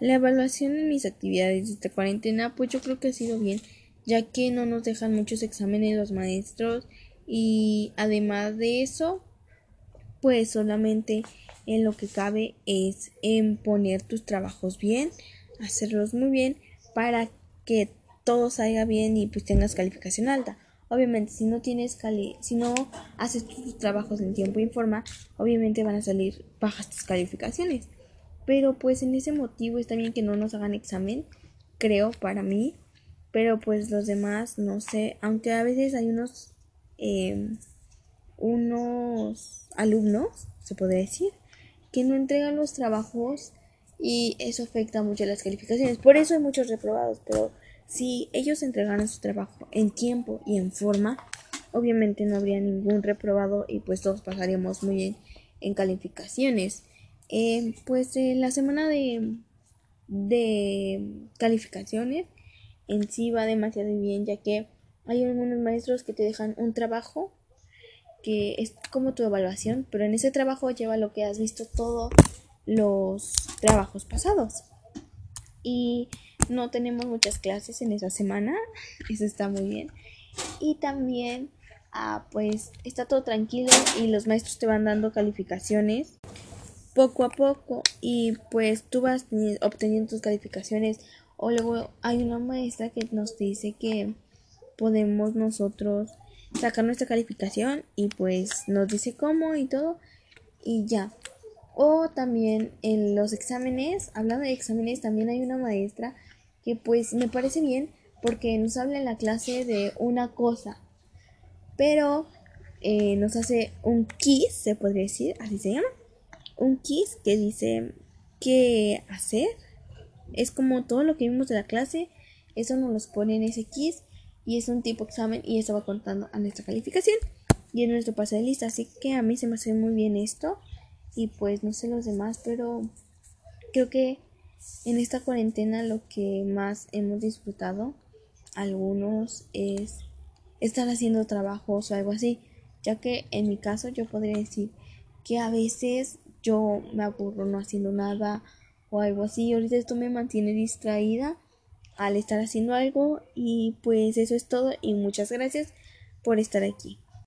La evaluación en mis actividades de esta cuarentena, pues yo creo que ha sido bien, ya que no nos dejan muchos exámenes los maestros y además de eso, pues solamente en lo que cabe es en poner tus trabajos bien, hacerlos muy bien para que todo salga bien y pues tengas calificación alta. Obviamente, si no tienes cali si no haces tus trabajos en tiempo y forma, obviamente van a salir bajas tus calificaciones. Pero pues en ese motivo está bien que no nos hagan examen, creo, para mí. Pero pues los demás, no sé, aunque a veces hay unos, em, unos alumnos, se podría decir, que no entregan los trabajos y eso afecta mucho las calificaciones. Por eso hay muchos reprobados, pero si ellos entregaran su trabajo en tiempo y en forma, obviamente no habría ningún reprobado y pues todos pasaríamos muy bien en calificaciones. Eh, pues la semana de, de calificaciones en sí va demasiado bien ya que hay algunos maestros que te dejan un trabajo que es como tu evaluación, pero en ese trabajo lleva lo que has visto todos los trabajos pasados. Y no tenemos muchas clases en esa semana, eso está muy bien. Y también, ah, pues está todo tranquilo y los maestros te van dando calificaciones poco a poco y pues tú vas obteniendo tus calificaciones o luego hay una maestra que nos dice que podemos nosotros sacar nuestra calificación y pues nos dice cómo y todo y ya. O también en los exámenes, hablando de exámenes, también hay una maestra que pues me parece bien porque nos habla en la clase de una cosa, pero eh, nos hace un quiz, se podría decir, así se llama un quiz que dice qué hacer. Es como todo lo que vimos de la clase, eso nos lo pone en ese quiz y es un tipo examen y eso va contando a nuestra calificación y en nuestro pase de lista. Así que a mí se me hace muy bien esto y pues no sé los demás, pero creo que en esta cuarentena lo que más hemos disfrutado algunos es estar haciendo trabajos o algo así, ya que en mi caso yo podría decir que a veces yo me aburro no haciendo nada o algo así. Ahorita esto me mantiene distraída al estar haciendo algo y pues eso es todo y muchas gracias por estar aquí.